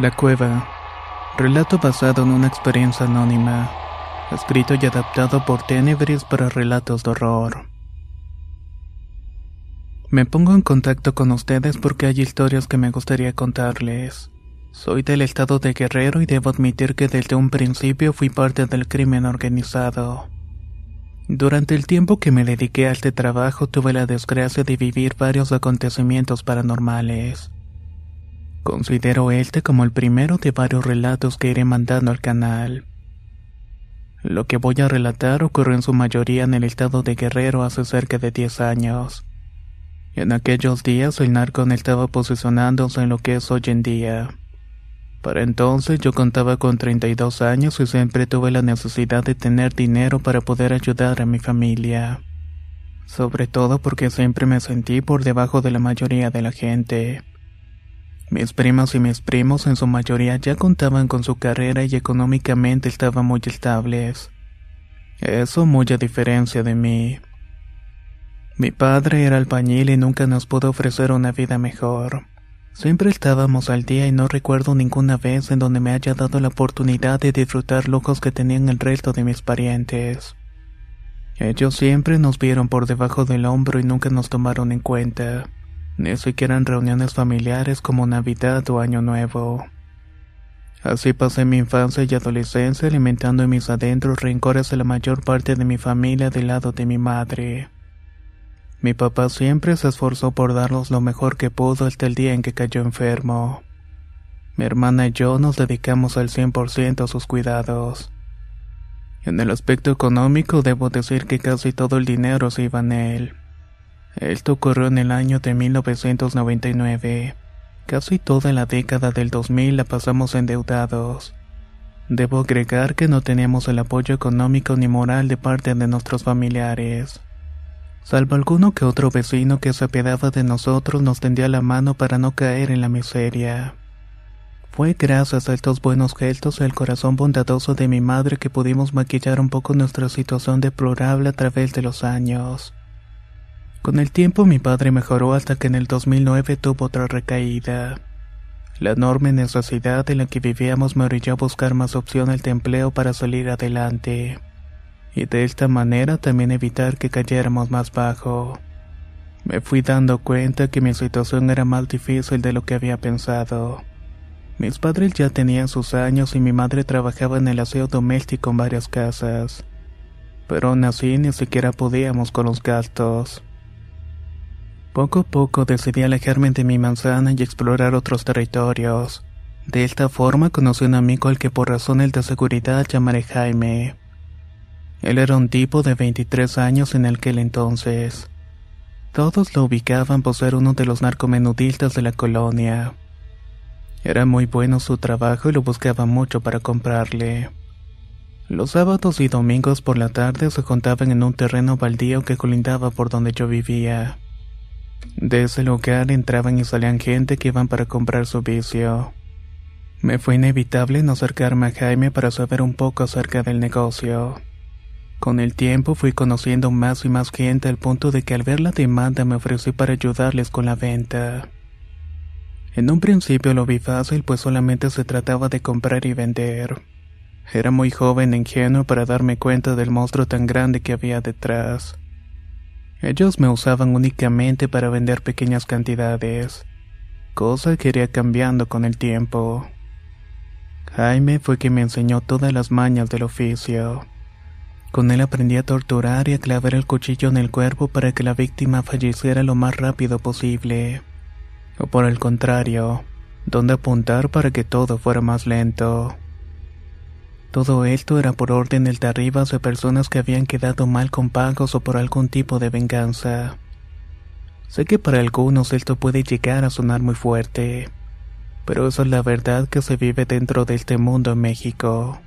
La cueva. Relato basado en una experiencia anónima. Escrito y adaptado por Tenebris para relatos de horror. Me pongo en contacto con ustedes porque hay historias que me gustaría contarles. Soy del estado de Guerrero y debo admitir que desde un principio fui parte del crimen organizado. Durante el tiempo que me dediqué a este trabajo tuve la desgracia de vivir varios acontecimientos paranormales. Considero este como el primero de varios relatos que iré mandando al canal. Lo que voy a relatar ocurrió en su mayoría en el estado de Guerrero hace cerca de 10 años. En aquellos días el narco estaba posicionándose en lo que es hoy en día. Para entonces yo contaba con 32 años y siempre tuve la necesidad de tener dinero para poder ayudar a mi familia. Sobre todo porque siempre me sentí por debajo de la mayoría de la gente. Mis primas y mis primos en su mayoría ya contaban con su carrera y económicamente estaban muy estables. Eso muy diferencia de mí. Mi padre era albañil y nunca nos pudo ofrecer una vida mejor. Siempre estábamos al día y no recuerdo ninguna vez en donde me haya dado la oportunidad de disfrutar lujos que tenían el resto de mis parientes. Ellos siempre nos vieron por debajo del hombro y nunca nos tomaron en cuenta ni siquiera en reuniones familiares como Navidad o Año Nuevo. Así pasé mi infancia y adolescencia alimentando en mis adentros rencores a la mayor parte de mi familia del lado de mi madre. Mi papá siempre se esforzó por darnos lo mejor que pudo hasta el día en que cayó enfermo. Mi hermana y yo nos dedicamos al 100% a sus cuidados. En el aspecto económico debo decir que casi todo el dinero se iba en él. Esto ocurrió en el año de 1999. Casi toda la década del 2000 la pasamos endeudados. Debo agregar que no teníamos el apoyo económico ni moral de parte de nuestros familiares. Salvo alguno que otro vecino que se apiadaba de nosotros nos tendía la mano para no caer en la miseria. Fue gracias a estos buenos gestos y al corazón bondadoso de mi madre que pudimos maquillar un poco nuestra situación deplorable a través de los años. Con el tiempo mi padre mejoró hasta que en el 2009 tuvo otra recaída. La enorme necesidad en la que vivíamos me orilló a buscar más opciones de empleo para salir adelante. Y de esta manera también evitar que cayéramos más bajo. Me fui dando cuenta que mi situación era más difícil de lo que había pensado. Mis padres ya tenían sus años y mi madre trabajaba en el aseo doméstico en varias casas. Pero aún así ni siquiera podíamos con los gastos. Poco a poco decidí alejarme de mi manzana y explorar otros territorios. De esta forma conocí a un amigo al que por razones de seguridad llamaré Jaime. Él era un tipo de 23 años en aquel entonces. Todos lo ubicaban por ser uno de los narcomenudistas de la colonia. Era muy bueno su trabajo y lo buscaba mucho para comprarle. Los sábados y domingos por la tarde se juntaban en un terreno baldío que colindaba por donde yo vivía. De ese lugar entraban y salían gente que iban para comprar su vicio. Me fue inevitable no acercarme a Jaime para saber un poco acerca del negocio. Con el tiempo fui conociendo más y más gente al punto de que al ver la demanda me ofrecí para ayudarles con la venta. En un principio lo vi fácil pues solamente se trataba de comprar y vender. Era muy joven e ingenuo para darme cuenta del monstruo tan grande que había detrás. Ellos me usaban únicamente para vender pequeñas cantidades, cosa que iría cambiando con el tiempo. Jaime fue quien me enseñó todas las mañas del oficio. Con él aprendí a torturar y a clavar el cuchillo en el cuerpo para que la víctima falleciera lo más rápido posible. O por el contrario, donde apuntar para que todo fuera más lento. Todo esto era por órdenes de arriba de personas que habían quedado mal con pagos o por algún tipo de venganza. Sé que para algunos esto puede llegar a sonar muy fuerte, pero eso es la verdad que se vive dentro de este mundo en México.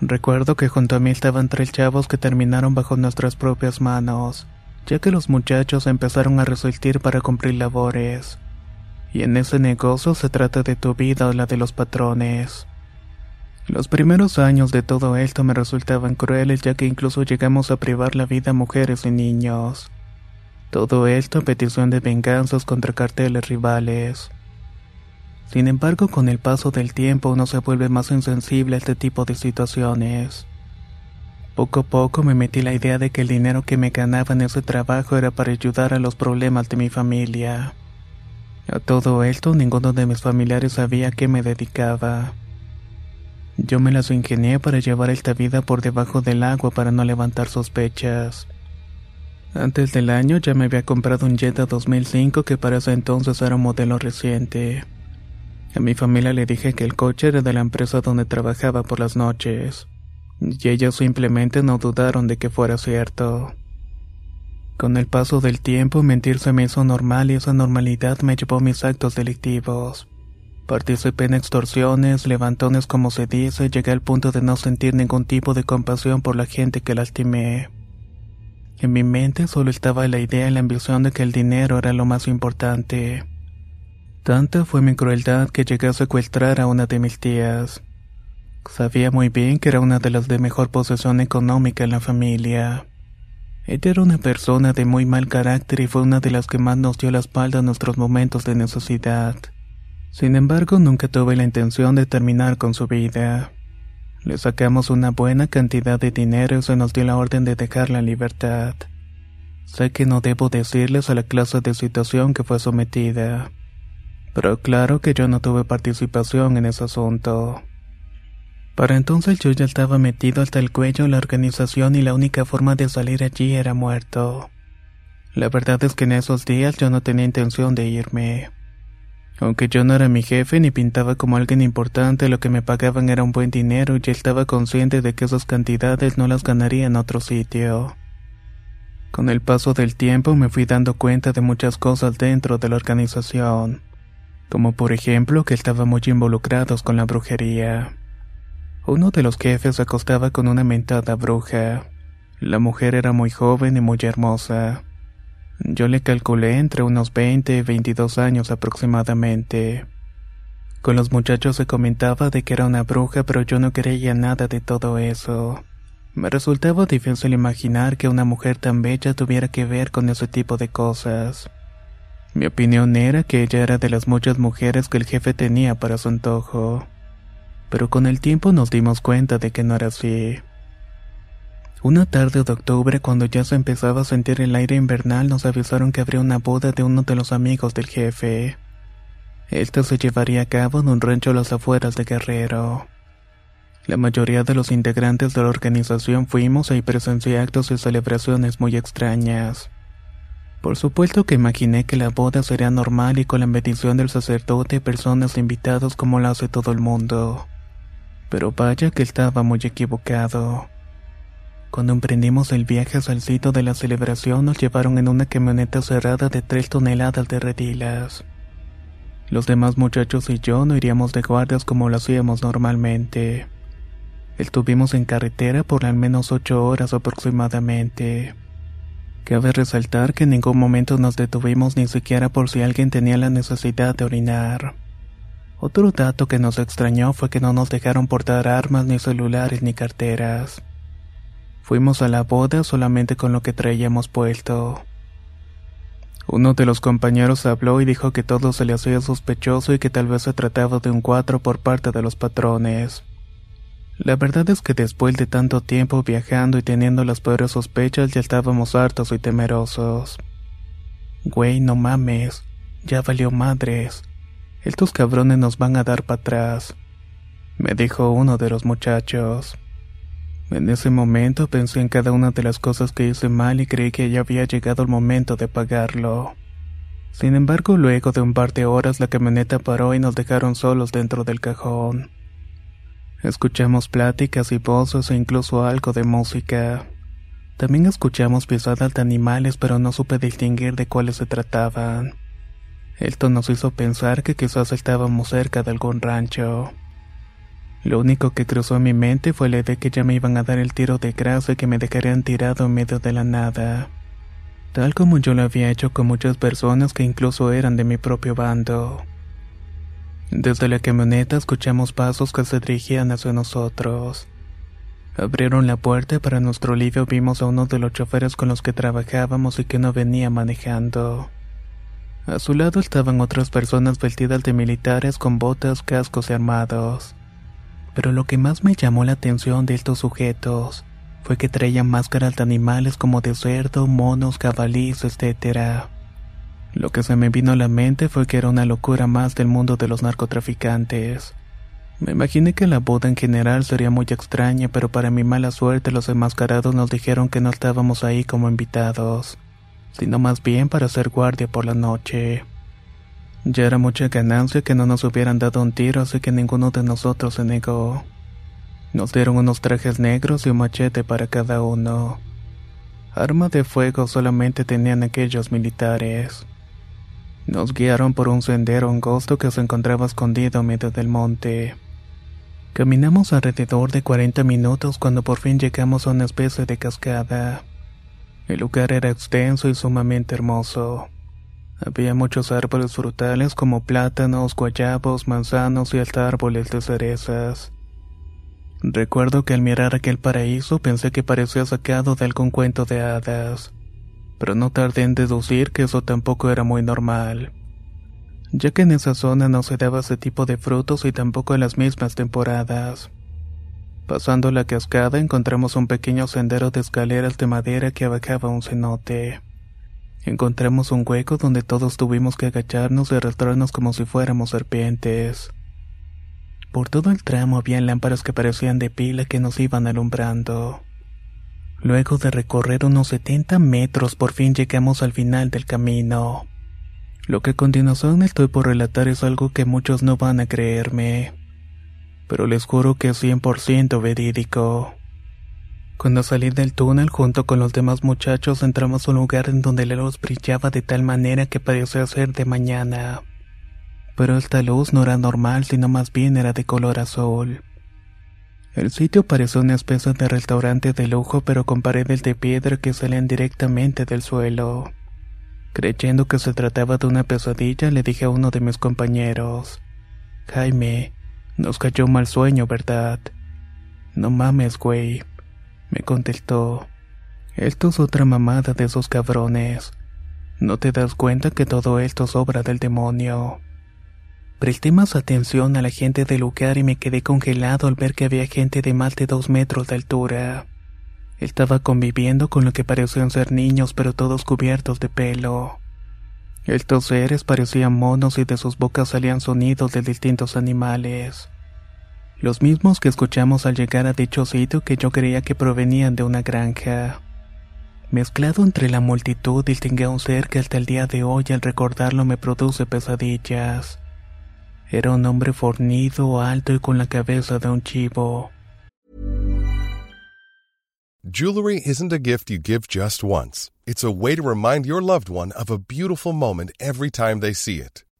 Recuerdo que junto a mí estaban tres chavos que terminaron bajo nuestras propias manos, ya que los muchachos empezaron a resistir para cumplir labores. Y en ese negocio se trata de tu vida o la de los patrones. Los primeros años de todo esto me resultaban crueles ya que incluso llegamos a privar la vida a mujeres y niños. Todo esto a petición de venganzas contra carteles rivales. Sin embargo, con el paso del tiempo uno se vuelve más insensible a este tipo de situaciones. Poco a poco me metí la idea de que el dinero que me ganaba en ese trabajo era para ayudar a los problemas de mi familia. A todo esto, ninguno de mis familiares sabía a qué me dedicaba. Yo me las ingenié para llevar esta vida por debajo del agua para no levantar sospechas. Antes del año ya me había comprado un Jetta 2005 que para ese entonces era un modelo reciente. A mi familia le dije que el coche era de la empresa donde trabajaba por las noches, y ellos simplemente no dudaron de que fuera cierto. Con el paso del tiempo mentir se me hizo normal y esa normalidad me llevó a mis actos delictivos. Participé en extorsiones, levantones como se dice, llegué al punto de no sentir ningún tipo de compasión por la gente que lastimé. En mi mente solo estaba la idea y la ambición de que el dinero era lo más importante. Tanta fue mi crueldad que llegué a secuestrar a una de mis tías. Sabía muy bien que era una de las de mejor posesión económica en la familia. Ella era una persona de muy mal carácter y fue una de las que más nos dio la espalda en nuestros momentos de necesidad. Sin embargo, nunca tuve la intención de terminar con su vida. Le sacamos una buena cantidad de dinero y se nos dio la orden de dejarla en libertad. Sé que no debo decirles a la clase de situación que fue sometida. Pero claro que yo no tuve participación en ese asunto. Para entonces yo ya estaba metido hasta el cuello en la organización y la única forma de salir allí era muerto. La verdad es que en esos días yo no tenía intención de irme. Aunque yo no era mi jefe ni pintaba como alguien importante, lo que me pagaban era un buen dinero y estaba consciente de que esas cantidades no las ganaría en otro sitio. Con el paso del tiempo me fui dando cuenta de muchas cosas dentro de la organización como por ejemplo que estaban muy involucrados con la brujería. Uno de los jefes acostaba con una mentada bruja. La mujer era muy joven y muy hermosa. Yo le calculé entre unos 20 y 22 años aproximadamente. Con los muchachos se comentaba de que era una bruja, pero yo no creía nada de todo eso. Me resultaba difícil imaginar que una mujer tan bella tuviera que ver con ese tipo de cosas. Mi opinión era que ella era de las muchas mujeres que el jefe tenía para su antojo. Pero con el tiempo nos dimos cuenta de que no era así. Una tarde de octubre, cuando ya se empezaba a sentir el aire invernal, nos avisaron que habría una boda de uno de los amigos del jefe. Esta se llevaría a cabo en un rancho a las afueras de Guerrero. La mayoría de los integrantes de la organización fuimos y presencié actos y celebraciones muy extrañas. Por supuesto que imaginé que la boda sería normal y con la bendición del sacerdote y personas invitados como lo hace todo el mundo. Pero vaya que estaba muy equivocado. Cuando emprendimos el viaje al sitio de la celebración nos llevaron en una camioneta cerrada de tres toneladas de redilas. Los demás muchachos y yo no iríamos de guardias como lo hacíamos normalmente. Estuvimos en carretera por al menos ocho horas aproximadamente. Cabe resaltar que en ningún momento nos detuvimos ni siquiera por si alguien tenía la necesidad de orinar. Otro dato que nos extrañó fue que no nos dejaron portar armas, ni celulares, ni carteras. Fuimos a la boda solamente con lo que traíamos puesto. Uno de los compañeros habló y dijo que todo se le hacía sospechoso y que tal vez se trataba de un cuatro por parte de los patrones. La verdad es que después de tanto tiempo viajando y teniendo las peores sospechas ya estábamos hartos y temerosos. Güey, no mames, ya valió madres. Estos cabrones nos van a dar para atrás. me dijo uno de los muchachos. En ese momento pensé en cada una de las cosas que hice mal y creí que ya había llegado el momento de pagarlo. Sin embargo, luego de un par de horas la camioneta paró y nos dejaron solos dentro del cajón. Escuchamos pláticas y voces e incluso algo de música. También escuchamos pisadas de animales, pero no supe distinguir de cuáles se trataban. Esto nos hizo pensar que quizás estábamos cerca de algún rancho. Lo único que cruzó mi mente fue la idea de que ya me iban a dar el tiro de gracia y que me dejarían tirado en medio de la nada. Tal como yo lo había hecho con muchas personas que incluso eran de mi propio bando. Desde la camioneta escuchamos pasos que se dirigían hacia nosotros. Abrieron la puerta y para nuestro alivio vimos a uno de los choferes con los que trabajábamos y que no venía manejando. A su lado estaban otras personas vestidas de militares con botas, cascos y armados pero lo que más me llamó la atención de estos sujetos fue que traían máscaras de animales como de cerdo, monos, cabalís, etc. Lo que se me vino a la mente fue que era una locura más del mundo de los narcotraficantes. Me imaginé que la boda en general sería muy extraña, pero para mi mala suerte los enmascarados nos dijeron que no estábamos ahí como invitados, sino más bien para hacer guardia por la noche. Ya era mucha ganancia que no nos hubieran dado un tiro, así que ninguno de nosotros se negó. Nos dieron unos trajes negros y un machete para cada uno. Arma de fuego solamente tenían aquellos militares. Nos guiaron por un sendero angosto que se encontraba escondido en medio del monte. Caminamos alrededor de 40 minutos cuando por fin llegamos a una especie de cascada. El lugar era extenso y sumamente hermoso. Había muchos árboles frutales como plátanos, guayabos, manzanos y hasta árboles de cerezas. Recuerdo que al mirar aquel paraíso pensé que parecía sacado de algún cuento de hadas, pero no tardé en deducir que eso tampoco era muy normal, ya que en esa zona no se daba ese tipo de frutos y tampoco en las mismas temporadas. Pasando la cascada encontramos un pequeño sendero de escaleras de madera que bajaba un cenote. Encontramos un hueco donde todos tuvimos que agacharnos y arrastrarnos como si fuéramos serpientes. Por todo el tramo había lámparas que parecían de pila que nos iban alumbrando. Luego de recorrer unos 70 metros por fin llegamos al final del camino. Lo que a continuación estoy por relatar es algo que muchos no van a creerme, pero les juro que es 100% verídico. Cuando salí del túnel junto con los demás muchachos entramos a un lugar en donde la luz brillaba de tal manera que parecía ser de mañana. Pero esta luz no era normal, sino más bien era de color azul. El sitio parecía una especie de restaurante de lujo, pero con paredes de piedra que salían directamente del suelo. Creyendo que se trataba de una pesadilla, le dije a uno de mis compañeros: Jaime, nos cayó mal sueño, ¿verdad? No mames, güey me contestó. Esto es otra mamada de esos cabrones. ¿No te das cuenta que todo esto es obra del demonio? Presté más atención a la gente del lugar y me quedé congelado al ver que había gente de más de dos metros de altura. Estaba conviviendo con lo que parecían ser niños, pero todos cubiertos de pelo. Estos seres parecían monos y de sus bocas salían sonidos de distintos animales los mismos que escuchamos al llegar a dicho sitio que yo creía que provenían de una granja. Mezclado entre la multitud distinguí a un ser que hasta el día de hoy al recordarlo me produce pesadillas. Era un hombre fornido, alto y con la cabeza de un chivo. Jewelry isn't a gift you give just once. It's a way to remind your loved one of a beautiful moment every time they see it.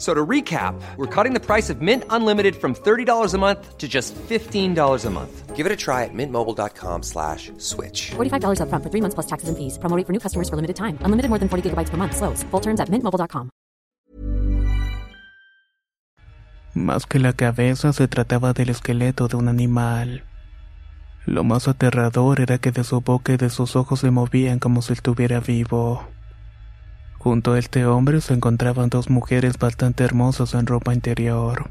So to recap, we're cutting the price of Mint Unlimited from $30 a month to just $15 a month. Give it a try at mintmobile.com slash switch. $45 upfront for three months plus taxes and fees. Promo for new customers for limited time. Unlimited more than 40 gigabytes per month. Slows. Full terms at mintmobile.com. Más que la cabeza, se trataba del esqueleto de un animal. Lo más aterrador era que de su boca y de sus ojos se movían como si estuviera vivo. Junto a este hombre se encontraban dos mujeres bastante hermosas en ropa interior.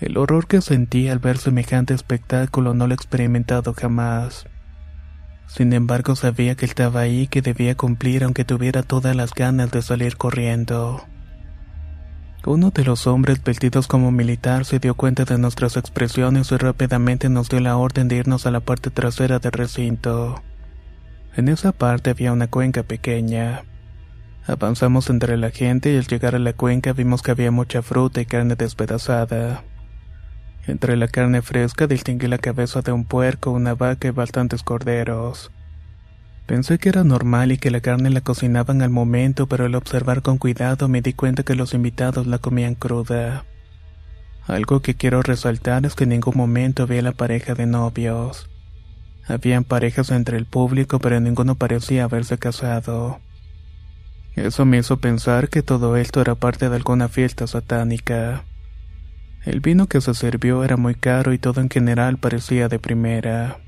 El horror que sentí al ver semejante espectáculo no lo he experimentado jamás. Sin embargo, sabía que estaba ahí que debía cumplir aunque tuviera todas las ganas de salir corriendo. Uno de los hombres vestidos como militar se dio cuenta de nuestras expresiones y rápidamente nos dio la orden de irnos a la parte trasera del recinto. En esa parte había una cuenca pequeña. Avanzamos entre la gente y al llegar a la cuenca vimos que había mucha fruta y carne despedazada. Entre la carne fresca distinguí la cabeza de un puerco, una vaca y bastantes corderos. Pensé que era normal y que la carne la cocinaban al momento, pero al observar con cuidado me di cuenta que los invitados la comían cruda. Algo que quiero resaltar es que en ningún momento vi a la pareja de novios. Habían parejas entre el público, pero ninguno parecía haberse casado. Eso me hizo pensar que todo esto era parte de alguna fiesta satánica. El vino que se sirvió era muy caro y todo en general parecía de primera.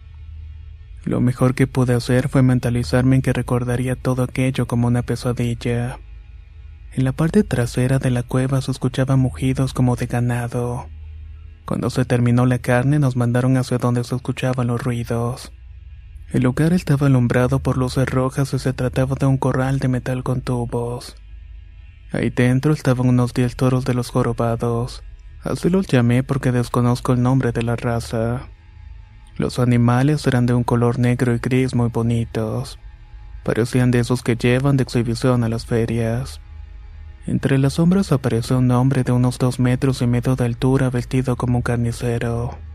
Lo mejor que pude hacer fue mentalizarme en que recordaría todo aquello como una pesadilla. En la parte trasera de la cueva se escuchaban mugidos como de ganado. Cuando se terminó la carne nos mandaron hacia donde se escuchaban los ruidos. El lugar estaba alumbrado por luces rojas y se trataba de un corral de metal con tubos. Ahí dentro estaban unos diez toros de los jorobados. Así los llamé porque desconozco el nombre de la raza. Los animales eran de un color negro y gris muy bonitos. Parecían de esos que llevan de exhibición a las ferias. Entre las sombras apareció un hombre de unos dos metros y medio de altura vestido como un carnicero.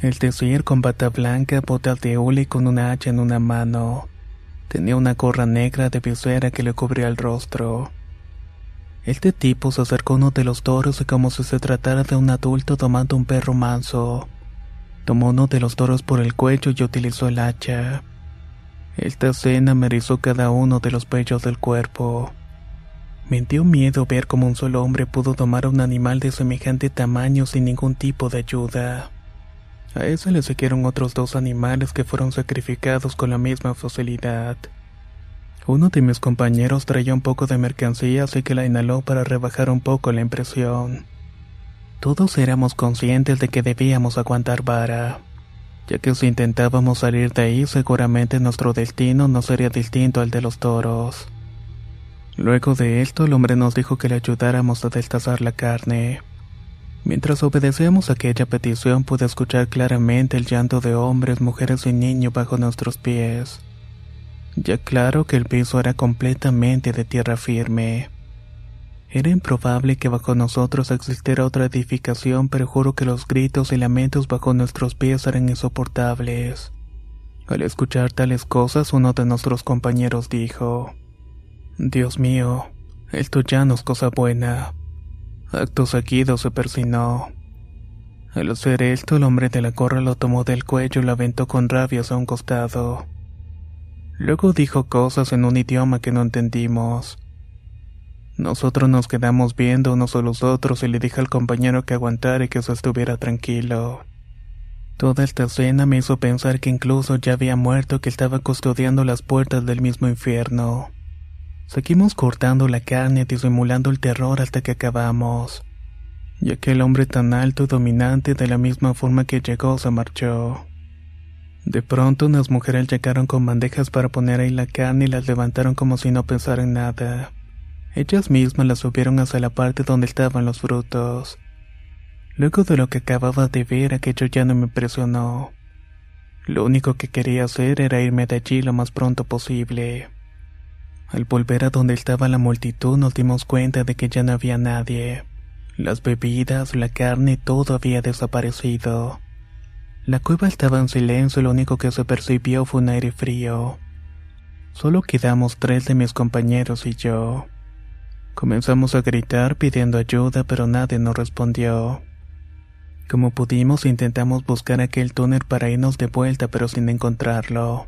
El decir con bata blanca, botas de hule y con una hacha en una mano. Tenía una gorra negra de visera que le cubría el rostro. Este tipo se acercó a uno de los toros y como si se tratara de un adulto tomando un perro manso. Tomó uno de los toros por el cuello y utilizó el hacha. Esta escena me erizó cada uno de los pechos del cuerpo. Me dio miedo ver cómo un solo hombre pudo tomar a un animal de semejante tamaño sin ningún tipo de ayuda. A eso le siguieron otros dos animales que fueron sacrificados con la misma facilidad. Uno de mis compañeros traía un poco de mercancía así que la inhaló para rebajar un poco la impresión. Todos éramos conscientes de que debíamos aguantar vara, ya que si intentábamos salir de ahí seguramente nuestro destino no sería distinto al de los toros. Luego de esto el hombre nos dijo que le ayudáramos a destazar la carne. Mientras obedecíamos aquella petición pude escuchar claramente el llanto de hombres, mujeres y niños bajo nuestros pies. Ya claro que el piso era completamente de tierra firme. Era improbable que bajo nosotros existiera otra edificación, pero juro que los gritos y lamentos bajo nuestros pies eran insoportables. Al escuchar tales cosas, uno de nuestros compañeros dijo, Dios mío, esto ya no es cosa buena. Acto seguido se persinó. Al hacer esto, el hombre de la gorra lo tomó del cuello y lo aventó con rabia a un costado. Luego dijo cosas en un idioma que no entendimos. Nosotros nos quedamos viendo unos a los otros y le dije al compañero que aguantara y que se estuviera tranquilo. Toda esta escena me hizo pensar que incluso ya había muerto que estaba custodiando las puertas del mismo infierno. Seguimos cortando la carne disimulando el terror hasta que acabamos. Y aquel hombre tan alto y dominante de la misma forma que llegó se marchó. De pronto unas mujeres llegaron con bandejas para poner ahí la carne y las levantaron como si no pensaran nada. Ellas mismas las subieron hacia la parte donde estaban los frutos. Luego de lo que acababa de ver, aquello ya no me impresionó. Lo único que quería hacer era irme de allí lo más pronto posible. Al volver a donde estaba la multitud nos dimos cuenta de que ya no había nadie. Las bebidas, la carne, todo había desaparecido. La cueva estaba en silencio y lo único que se percibió fue un aire frío. Solo quedamos tres de mis compañeros y yo. Comenzamos a gritar pidiendo ayuda, pero nadie nos respondió. Como pudimos intentamos buscar aquel túnel para irnos de vuelta, pero sin encontrarlo.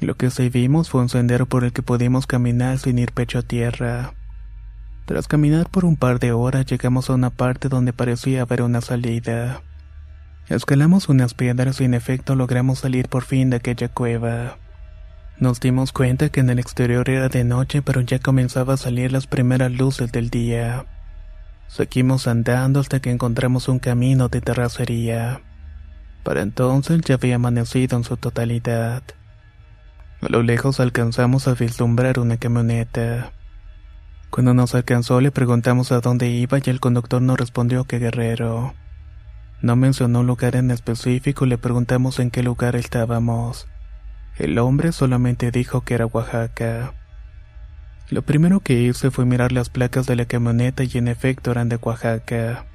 Lo que sí vimos fue un sendero por el que pudimos caminar sin ir pecho a tierra. Tras caminar por un par de horas llegamos a una parte donde parecía haber una salida. Escalamos unas piedras y en efecto logramos salir por fin de aquella cueva. Nos dimos cuenta que en el exterior era de noche pero ya comenzaba a salir las primeras luces del día. Seguimos andando hasta que encontramos un camino de terracería. Para entonces ya había amanecido en su totalidad. A lo lejos alcanzamos a vislumbrar una camioneta. Cuando nos alcanzó le preguntamos a dónde iba y el conductor nos respondió que Guerrero. No mencionó un lugar en específico y le preguntamos en qué lugar estábamos. El hombre solamente dijo que era Oaxaca. Lo primero que hice fue mirar las placas de la camioneta y en efecto eran de Oaxaca.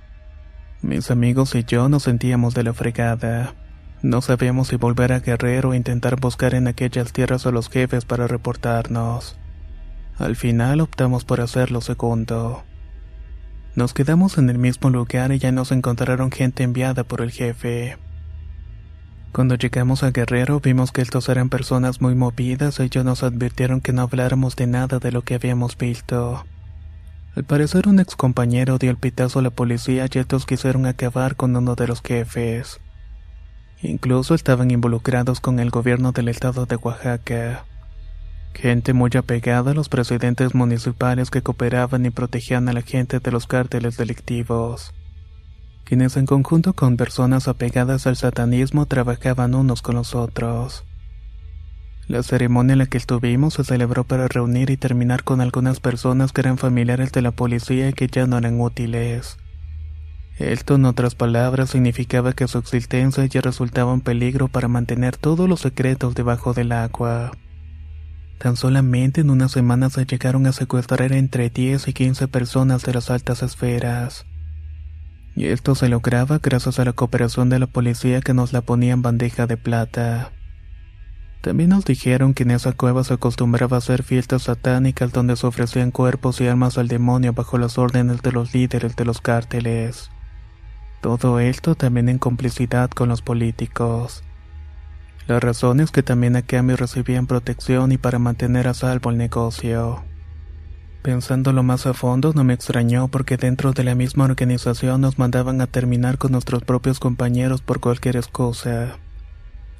Mis amigos y yo nos sentíamos de la fregada. No sabíamos si volver a Guerrero o intentar buscar en aquellas tierras a los jefes para reportarnos. Al final optamos por hacer lo segundo. Nos quedamos en el mismo lugar y ya nos encontraron gente enviada por el jefe. Cuando llegamos a Guerrero vimos que estos eran personas muy movidas y ellos nos advirtieron que no habláramos de nada de lo que habíamos visto. Al parecer un ex compañero dio el pitazo a la policía y estos quisieron acabar con uno de los jefes. Incluso estaban involucrados con el gobierno del estado de Oaxaca. Gente muy apegada a los presidentes municipales que cooperaban y protegían a la gente de los cárteles delictivos, quienes en conjunto con personas apegadas al satanismo trabajaban unos con los otros. La ceremonia en la que estuvimos se celebró para reunir y terminar con algunas personas que eran familiares de la policía y que ya no eran útiles. Esto, en otras palabras, significaba que su existencia ya resultaba un peligro para mantener todos los secretos debajo del agua. Tan solamente en unas semanas se llegaron a secuestrar entre 10 y 15 personas de las altas esferas. Y esto se lograba gracias a la cooperación de la policía que nos la ponía en bandeja de plata. También nos dijeron que en esa cueva se acostumbraba a hacer fiestas satánicas donde se ofrecían cuerpos y armas al demonio bajo las órdenes de los líderes de los cárteles. Todo esto también en complicidad con los políticos. La razón es que también a cambio recibían protección y para mantener a salvo el negocio. Pensándolo más a fondo, no me extrañó porque dentro de la misma organización nos mandaban a terminar con nuestros propios compañeros por cualquier excusa.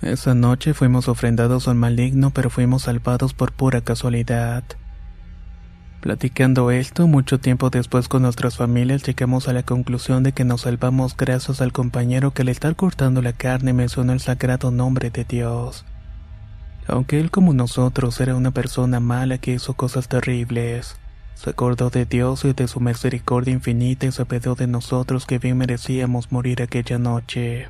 Esa noche fuimos ofrendados al maligno, pero fuimos salvados por pura casualidad. Platicando esto, mucho tiempo después con nuestras familias llegamos a la conclusión de que nos salvamos gracias al compañero que al estar cortando la carne mencionó el sagrado nombre de Dios. Aunque él como nosotros era una persona mala que hizo cosas terribles, se acordó de Dios y de su misericordia infinita y se pedó de nosotros que bien merecíamos morir aquella noche.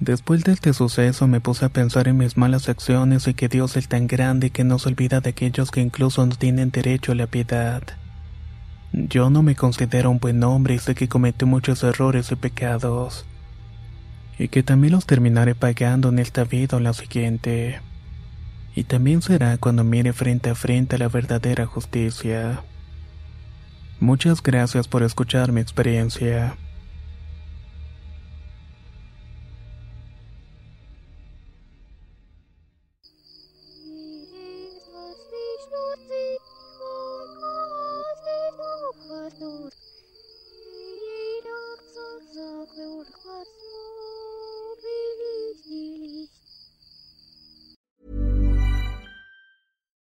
Después de este suceso me puse a pensar en mis malas acciones y que Dios es tan grande que no se olvida de aquellos que incluso no tienen derecho a la piedad. Yo no me considero un buen hombre y sé que cometí muchos errores y pecados. Y que también los terminaré pagando en esta vida o la siguiente. Y también será cuando mire frente a frente a la verdadera justicia. Muchas gracias por escuchar mi experiencia.